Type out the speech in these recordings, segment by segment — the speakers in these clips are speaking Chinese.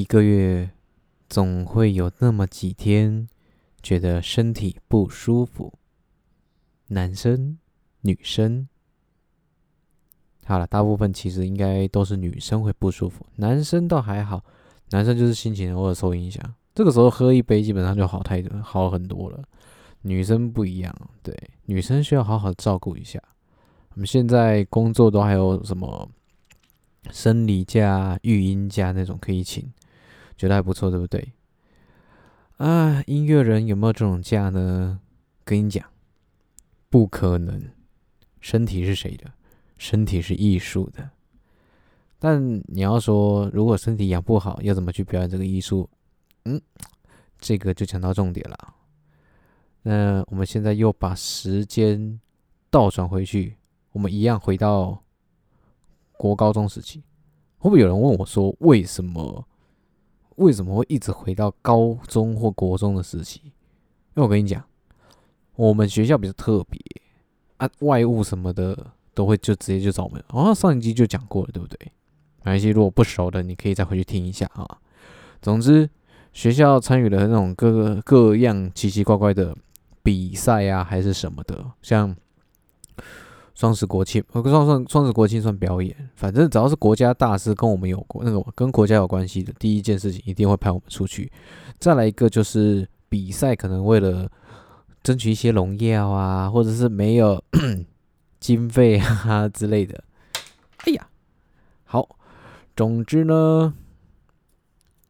一个月总会有那么几天觉得身体不舒服，男生、女生。好了，大部分其实应该都是女生会不舒服，男生倒还好，男生就是心情偶尔受影响，这个时候喝一杯基本上就好太多，好很多了。女生不一样，对，女生需要好好照顾一下。我们现在工作都还有什么生理假、育婴假那种可以请，觉得还不错，对不对？啊，音乐人有没有这种假呢？跟你讲，不可能。身体是谁的？身体是艺术的。但你要说，如果身体养不好，要怎么去表演这个艺术？嗯，这个就讲到重点了。那我们现在又把时间倒转回去，我们一样回到国高中时期。会不会有人问我说，为什么为什么会一直回到高中或国中的时期？因为我跟你讲，我们学校比较特别啊，外务什么的都会就直接就找我们。哦，上一集就讲过了，对不对？没关系，如果不熟的，你可以再回去听一下啊。总之，学校参与了那种各个各样奇奇怪怪的。比赛啊，还是什么的，像双十国庆，呃，双双双十国庆算表演，反正只要是国家大事跟我们有关，那个跟国家有关系的，第一件事情一定会派我们出去。再来一个就是比赛，可能为了争取一些荣耀啊，或者是没有 经费啊之类的。哎呀，好，总之呢，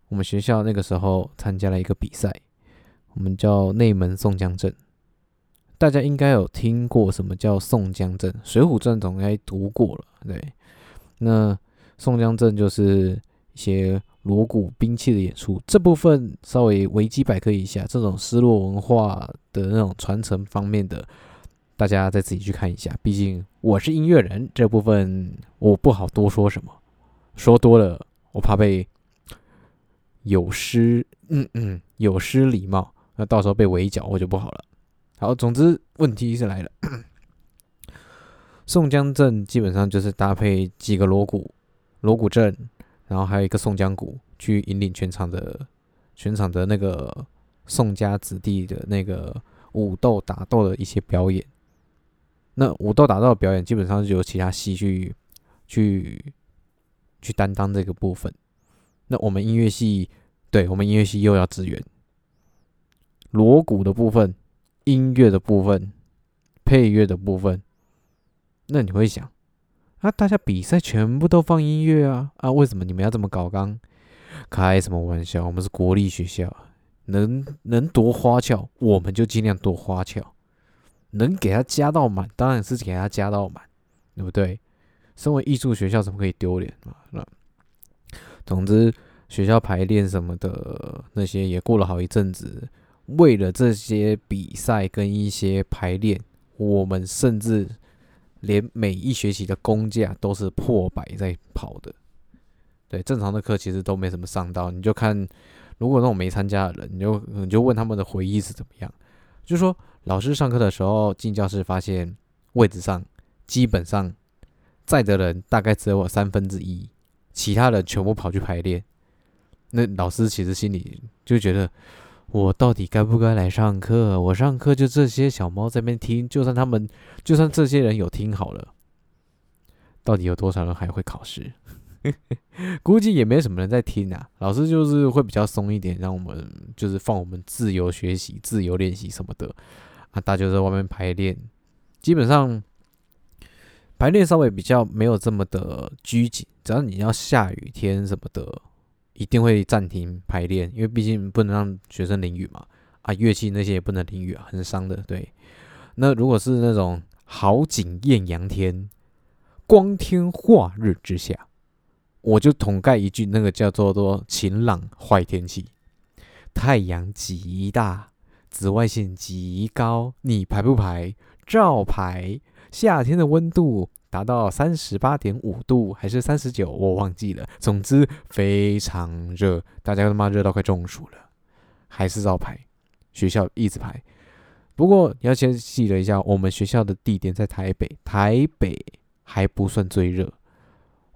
我们学校那个时候参加了一个比赛，我们叫内门宋江镇。大家应该有听过什么叫宋江镇，《水浒传》总该读过了。对，那宋江镇就是一些锣鼓兵器的演出，这部分稍微维基百科一下，这种失落文化的那种传承方面的，大家再自己去看一下。毕竟我是音乐人，这部分我不好多说什么，说多了我怕被有失，嗯嗯，有失礼貌，那到时候被围剿我就不好了。好，总之问题是来了。宋江阵基本上就是搭配几个锣鼓，锣鼓阵，然后还有一个宋江鼓，去引领全场的全场的那个宋家子弟的那个武斗打斗的一些表演。那武斗打斗的表演基本上是由其他戏去去去担当这个部分。那我们音乐系，对我们音乐系又要支援锣鼓的部分。音乐的部分，配乐的部分，那你会想，啊，大家比赛全部都放音乐啊，啊，为什么你们要这么搞刚？开什么玩笑？我们是国立学校，能能多花俏，我们就尽量多花俏，能给他加到满，当然是给他加到满，对不对？身为艺术学校，怎么可以丢脸嘛？那总之，学校排练什么的那些也过了好一阵子。为了这些比赛跟一些排练，我们甚至连每一学期的工价都是破百在跑的。对，正常的课其实都没什么上到。你就看，如果那种没参加的人，你就你就问他们的回忆是怎么样。就说老师上课的时候进教室，发现位置上基本上在的人大概只有三分之一，其他人全部跑去排练。那老师其实心里就觉得。我到底该不该来上课？我上课就这些小猫在那边听，就算他们，就算这些人有听好了，到底有多少人还会考试？估计也没什么人在听啊。老师就是会比较松一点，让我们就是放我们自由学习、自由练习什么的啊。大家在外面排练，基本上排练稍微比较没有这么的拘谨，只要你要下雨天什么的。一定会暂停排练，因为毕竟不能让学生淋雨嘛。啊，乐器那些也不能淋雨啊，很伤的。对，那如果是那种好景艳阳天、光天化日之下，我就统盖一句，那个叫做多晴朗坏天气，太阳极大，紫外线极高，你排不排？照排。夏天的温度。达到三十八点五度还是三十九，我忘记了。总之非常热，大家他妈热到快中暑了，还是照排。学校一直排。不过你要先记得一下，我们学校的地点在台北，台北还不算最热。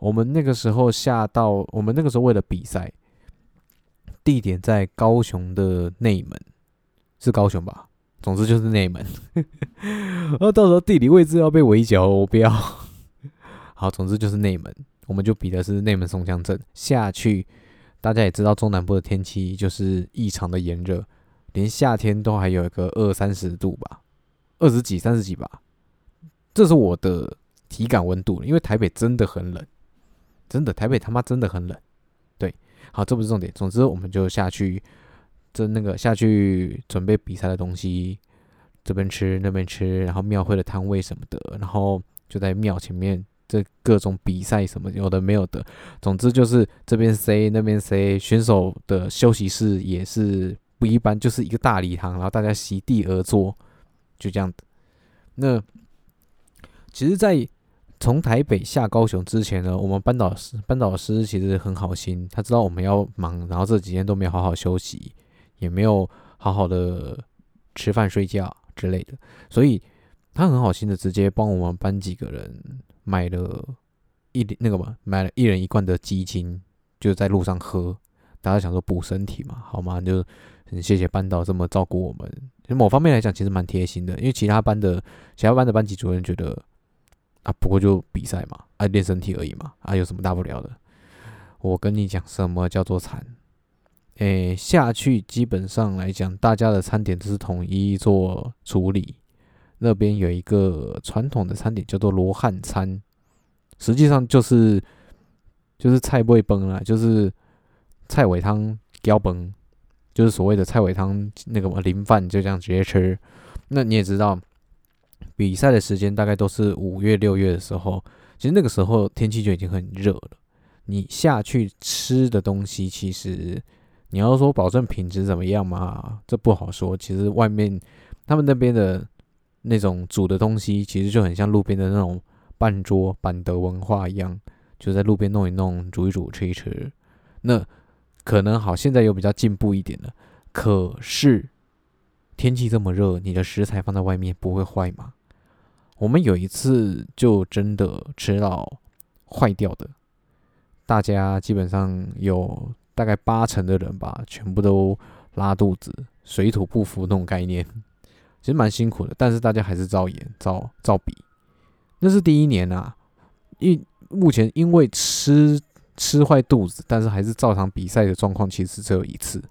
我们那个时候下到，我们那个时候为了比赛，地点在高雄的内门，是高雄吧？总之就是内门。然 后到时候地理位置要被围剿，我不要。好，总之就是内门，我们就比的是内门松江镇下去。大家也知道，中南部的天气就是异常的炎热，连夏天都还有一个二三十度吧，二十几、三十几吧。这是我的体感温度，因为台北真的很冷，真的台北他妈真的很冷。对，好，这不是重点。总之，我们就下去，这那个下去准备比赛的东西，这边吃那边吃，然后庙会的摊位什么的，然后就在庙前面。这各种比赛什么有的没有的，总之就是这边 C 那边 C，选手的休息室也是不一般，就是一个大礼堂，然后大家席地而坐，就这样子。那其实，在从台北下高雄之前呢，我们班导师班导师其实很好心，他知道我们要忙，然后这几天都没有好好休息，也没有好好的吃饭睡觉之类的，所以他很好心的直接帮我们班几个人。买了一那个嘛，买了一人一罐的鸡精，就在路上喝。大家想说补身体嘛，好吗？就很谢谢班导这么照顾我们。其实某方面来讲，其实蛮贴心的。因为其他班的其他班的班级主任觉得啊，不过就比赛嘛，啊练身体而已嘛，啊有什么大不了的？我跟你讲，什么叫做惨？诶，下去基本上来讲，大家的餐点都是统一做处理。那边有一个传统的餐点叫做罗汉餐，实际上就是就是菜味崩了，就是菜尾汤浇崩，就是所谓的菜尾汤那个淋饭，就这样直接吃。那你也知道，比赛的时间大概都是五月六月的时候，其实那个时候天气就已经很热了。你下去吃的东西，其实你要说保证品质怎么样嘛，这不好说。其实外面他们那边的。那种煮的东西其实就很像路边的那种半桌板德文化一样，就在路边弄一弄、煮一煮、吃一吃。那可能好，现在又比较进步一点了。可是天气这么热，你的食材放在外面不会坏吗？我们有一次就真的吃到坏掉的，大家基本上有大概八成的人吧，全部都拉肚子、水土不服那种概念。其实蛮辛苦的，但是大家还是照演、照照比。那是第一年啊，因目前因为吃吃坏肚子，但是还是照常比赛的状况，其实只有一次。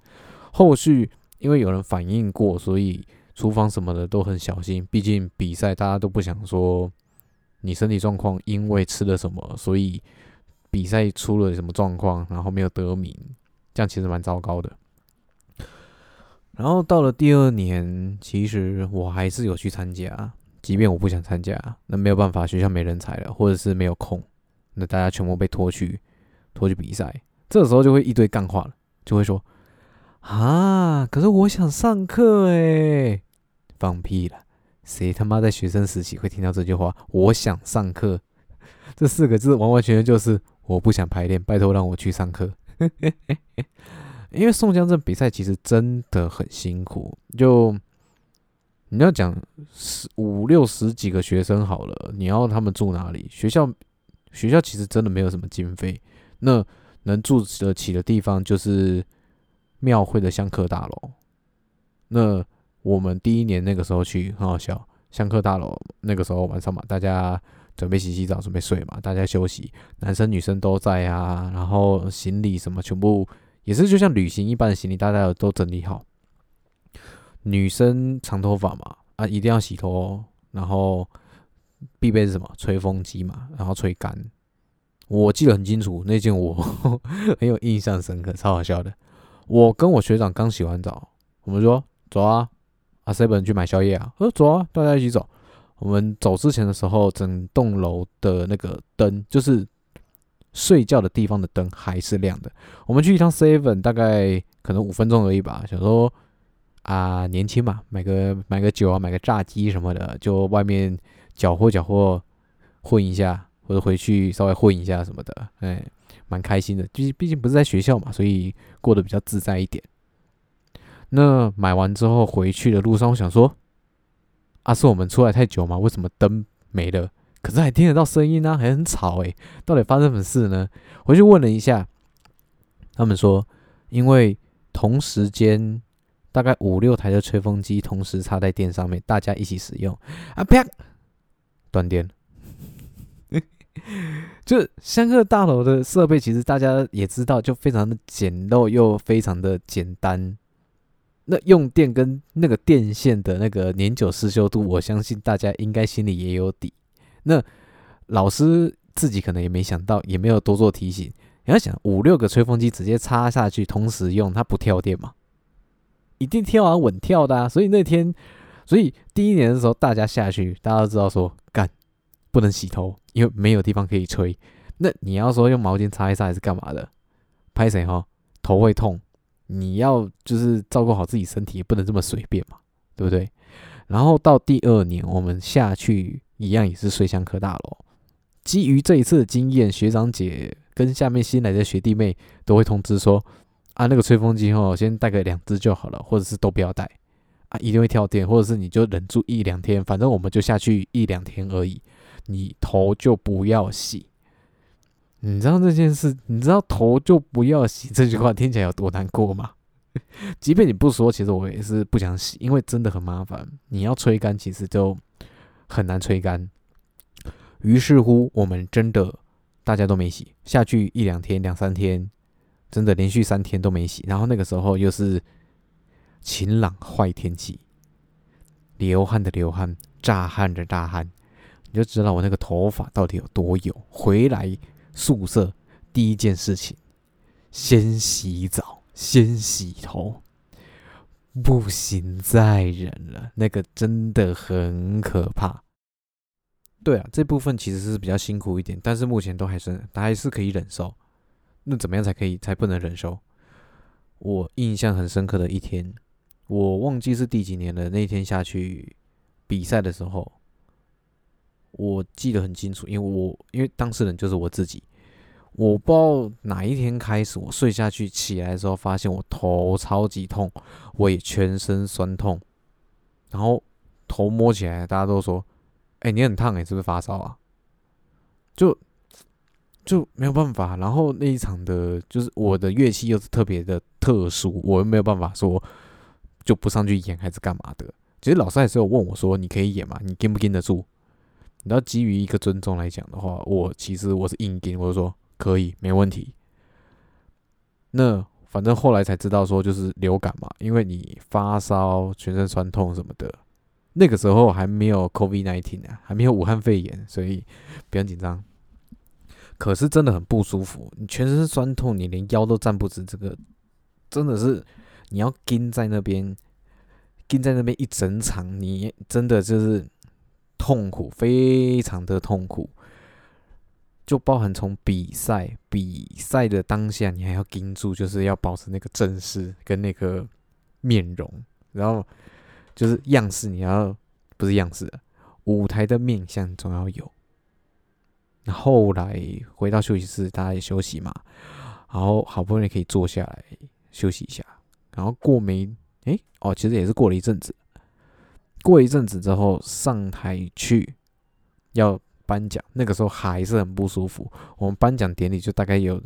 后续因为有人反映过，所以厨房什么的都很小心。毕竟比赛，大家都不想说你身体状况因为吃了什么，所以比赛出了什么状况，然后没有得名，这样其实蛮糟糕的。然后到了第二年，其实我还是有去参加，即便我不想参加，那没有办法，学校没人才了，或者是没有空，那大家全部被拖去拖去比赛，这时候就会一堆干话了，就会说啊，可是我想上课诶，放屁了，谁他妈在学生时期会听到这句话？我想上课这四个字，完完全全就是我不想排练，拜托让我去上课。因为宋江镇比赛其实真的很辛苦，就你要讲十五六十几个学生好了，你要他们住哪里？学校学校其实真的没有什么经费，那能住得起的地方就是庙会的香客大楼。那我们第一年那个时候去很好笑，香客大楼那个时候晚上嘛，大家准备洗洗澡，准备睡嘛，大家休息，男生女生都在啊，然后行李什么全部。也是就像旅行一般的行李，大家都整理好。女生长头发嘛，啊，一定要洗头，然后必备是什么？吹风机嘛，然后吹干。我记得很清楚，那件我 很有印象深刻，超好笑的。我跟我学长刚洗完澡，我们说走啊，啊 seven 去买宵夜啊，说走啊，大家一起走。我们走之前的时候，整栋楼的那个灯就是。睡觉的地方的灯还是亮的。我们去一趟 Seven，大概可能五分钟而已吧。想说啊，年轻嘛，买个买个酒啊，买个炸鸡什么的，就外面搅和搅和混一下，或者回去稍微混一下什么的，哎，蛮开心的。毕毕竟不是在学校嘛，所以过得比较自在一点。那买完之后回去的路上，我想说，啊，是我们出来太久吗？为什么灯没了？可是还听得到声音呢，还很吵诶。到底发生什么事呢？回去问了一下，他们说，因为同时间大概五六台的吹风机同时插在电上面，大家一起使用啊，啪，断电。就香客大楼的设备，其实大家也知道，就非常的简陋又非常的简单。那用电跟那个电线的那个年久失修度，我相信大家应该心里也有底。那老师自己可能也没想到，也没有多做提醒。你要想，五六个吹风机直接插下去同时用，它不跳电吗？一定跳啊，稳跳的啊。所以那天，所以第一年的时候，大家下去，大家都知道说干不能洗头，因为没有地方可以吹。那你要说用毛巾擦一擦还是干嘛的？拍谁哈？头会痛。你要就是照顾好自己身体，也不能这么随便嘛，对不对？然后到第二年，我们下去一样也是睡香科大楼。基于这一次的经验，学长姐跟下面新来的学弟妹都会通知说：啊，那个吹风机哦，先带个两只就好了，或者是都不要带啊，一定会跳电，或者是你就忍住一两天，反正我们就下去一两天而已，你头就不要洗。你知道这件事？你知道头就不要洗这句话听起来有多难过吗？即便你不说，其实我也是不想洗，因为真的很麻烦。你要吹干，其实就很难吹干。于是乎，我们真的大家都没洗，下去一两天、两三天，真的连续三天都没洗。然后那个时候又是晴朗坏天气，流汗的流汗，炸汗的炸汗，你就知道我那个头发到底有多油。回来。宿舍第一件事情，先洗澡，先洗头，不行再忍了，那个真的很可怕。对啊，这部分其实是比较辛苦一点，但是目前都还是还是可以忍受。那怎么样才可以才不能忍受？我印象很深刻的一天，我忘记是第几年了。那天下去比赛的时候。我记得很清楚，因为我因为当事人就是我自己，我不知道哪一天开始，我睡下去起来的时候，发现我头超级痛，我也全身酸痛，然后头摸起来，大家都说：“哎，你很烫哎，是不是发烧啊？”就就没有办法。然后那一场的，就是我的乐器又是特别的特殊，我又没有办法说就不上去演还是干嘛的。其实老师还是有问我说：“你可以演吗？你跟不跟得住？”你要基于一个尊重来讲的话，我其实我是硬跟，我就说可以，没问题。那反正后来才知道说就是流感嘛，因为你发烧、全身酸痛什么的，那个时候还没有 COVID-19 啊，还没有武汉肺炎，所以不用紧张。可是真的很不舒服，你全身酸痛，你连腰都站不直，这个真的是你要跟在那边，跟在那边一整场，你真的就是。痛苦，非常的痛苦，就包含从比赛比赛的当下，你还要盯住，就是要保持那个正式跟那个面容，然后就是样式，你要不是样式，舞台的面相总要有。后来回到休息室，大家也休息嘛，然后好不容易可以坐下来休息一下，然后过没哎哦，其实也是过了一阵子。过一阵子之后上台去要颁奖，那个时候还是很不舒服。我们颁奖典礼就大概有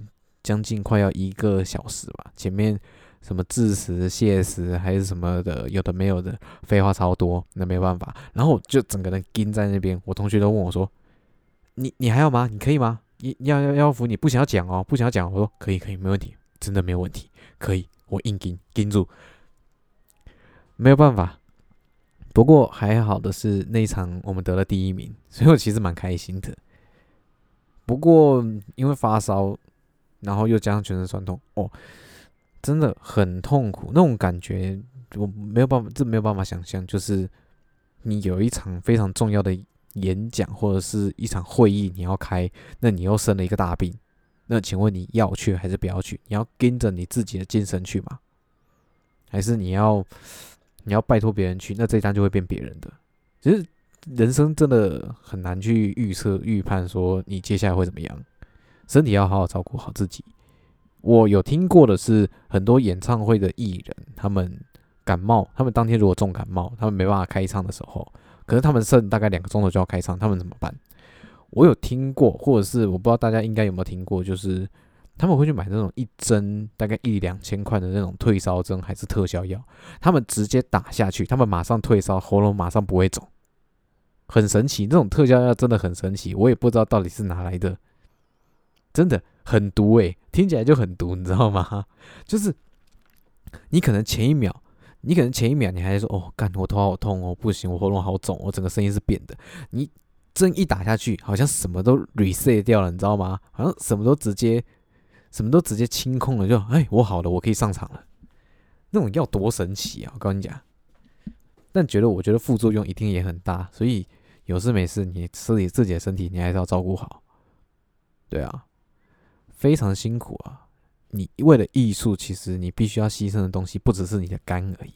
将近快要一个小时吧，前面什么致辞、谢辞还是什么的，有的没有的，废话超多，那没办法。然后就整个人盯在那边，我同学都问我说：“你你还要吗？你可以吗？你要要要服你不想要讲哦，不想要讲。”我说：“可以可以，没问题，真的没有问题，可以，我硬盯盯住，没有办法。”不过还好的是那一场我们得了第一名，所以我其实蛮开心的。不过因为发烧，然后又加上全身酸痛，哦，真的很痛苦。那种感觉我没有办法，这没有办法想象。就是你有一场非常重要的演讲或者是一场会议你要开，那你又生了一个大病，那请问你要去还是不要去？你要跟着你自己的精神去吗？还是你要？你要拜托别人去，那这一单就会变别人的。其实人生真的很难去预测、预判，说你接下来会怎么样。身体要好好照顾好自己。我有听过的是，很多演唱会的艺人，他们感冒，他们当天如果重感冒，他们没办法开唱的时候，可是他们剩大概两个钟头就要开唱，他们怎么办？我有听过，或者是我不知道大家应该有没有听过，就是他们会去买那种一针大概一两千块的那种退烧针，还是特效药，他们直接打下去，他们马上退烧，喉咙马上不会肿，很神奇。那种特效药真的很神奇，我也不知道到底是哪来的，真的很毒诶，听起来就很毒，你知道吗？就是你可能前一秒，你可能前一秒你还说哦，干我头好痛哦，不行，我喉咙好肿，我整个声音是变的，你。针一打下去，好像什么都 reset 掉了，你知道吗？好像什么都直接，什么都直接清空了，就哎，我好了，我可以上场了。那种药多神奇啊！我跟你讲，但觉得我觉得副作用一定也很大，所以有事没事，你自己自己的身体你还是要照顾好。对啊，非常辛苦啊！你为了艺术，其实你必须要牺牲的东西不只是你的肝而已，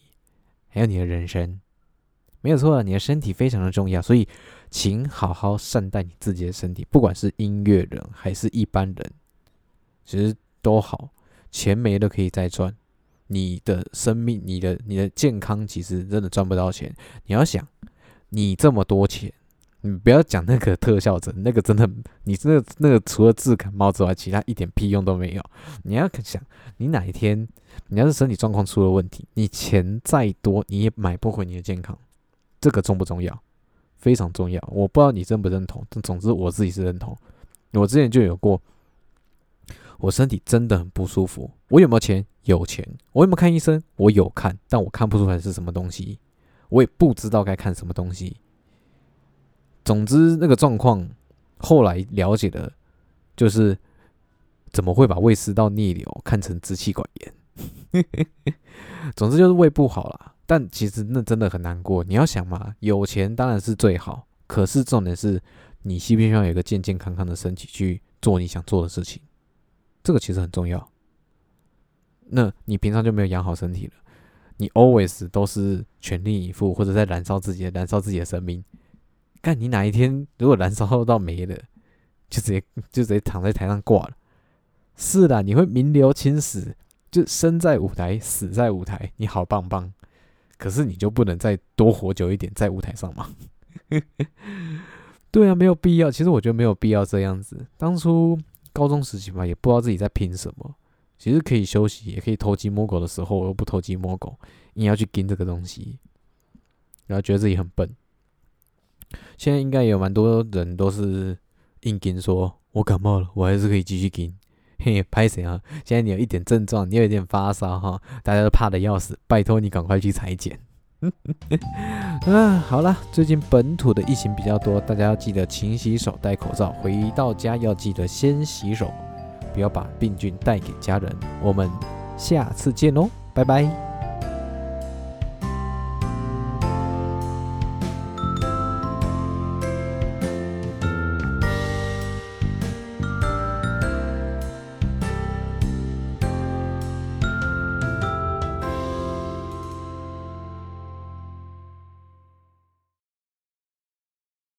还有你的人生。没有错，你的身体非常的重要，所以请好好善待你自己的身体。不管是音乐人还是一般人，其实都好，钱没了可以再赚。你的生命、你的、你的健康，其实真的赚不到钱。你要想，你这么多钱，你不要讲那个特效针，那个真的，你那个那个除了治感冒之外，其他一点屁用都没有。你要想，你哪一天你要是身体状况出了问题，你钱再多，你也买不回你的健康。这个重不重要？非常重要。我不知道你认不认同，但总之我自己是认同。我之前就有过，我身体真的很不舒服。我有没有钱？有钱。我有没有看医生？我有看，但我看不出来是什么东西，我也不知道该看什么东西。总之，那个状况后来了解的，就是怎么会把胃食道逆流看成支气管炎？总之就是胃不好了。但其实那真的很难过。你要想嘛，有钱当然是最好，可是重点是你需不需要有一个健健康康的身体去做你想做的事情？这个其实很重要。那你平常就没有养好身体了，你 always 都是全力以赴或者在燃烧自己的燃烧自己的生命。看你哪一天如果燃烧到没了，就直接就直接躺在台上挂了。是的，你会名留青史，就生在舞台，死在舞台，你好棒棒。可是你就不能再多活久一点在舞台上吗？对啊，没有必要。其实我觉得没有必要这样子。当初高中时期嘛，也不知道自己在拼什么。其实可以休息，也可以偷鸡摸狗的时候，又不偷鸡摸狗，硬要去跟这个东西，然后觉得自己很笨。现在应该有蛮多人都是硬跟，说我感冒了，我还是可以继续跟。嘿，拍谁啊？现在你有一点症状，你有一点发烧哈，大家都怕的要死，拜托你赶快去裁剪。嗯，好了，最近本土的疫情比较多，大家要记得勤洗手、戴口罩，回到家要记得先洗手，不要把病菌带给家人。我们下次见喽，拜拜。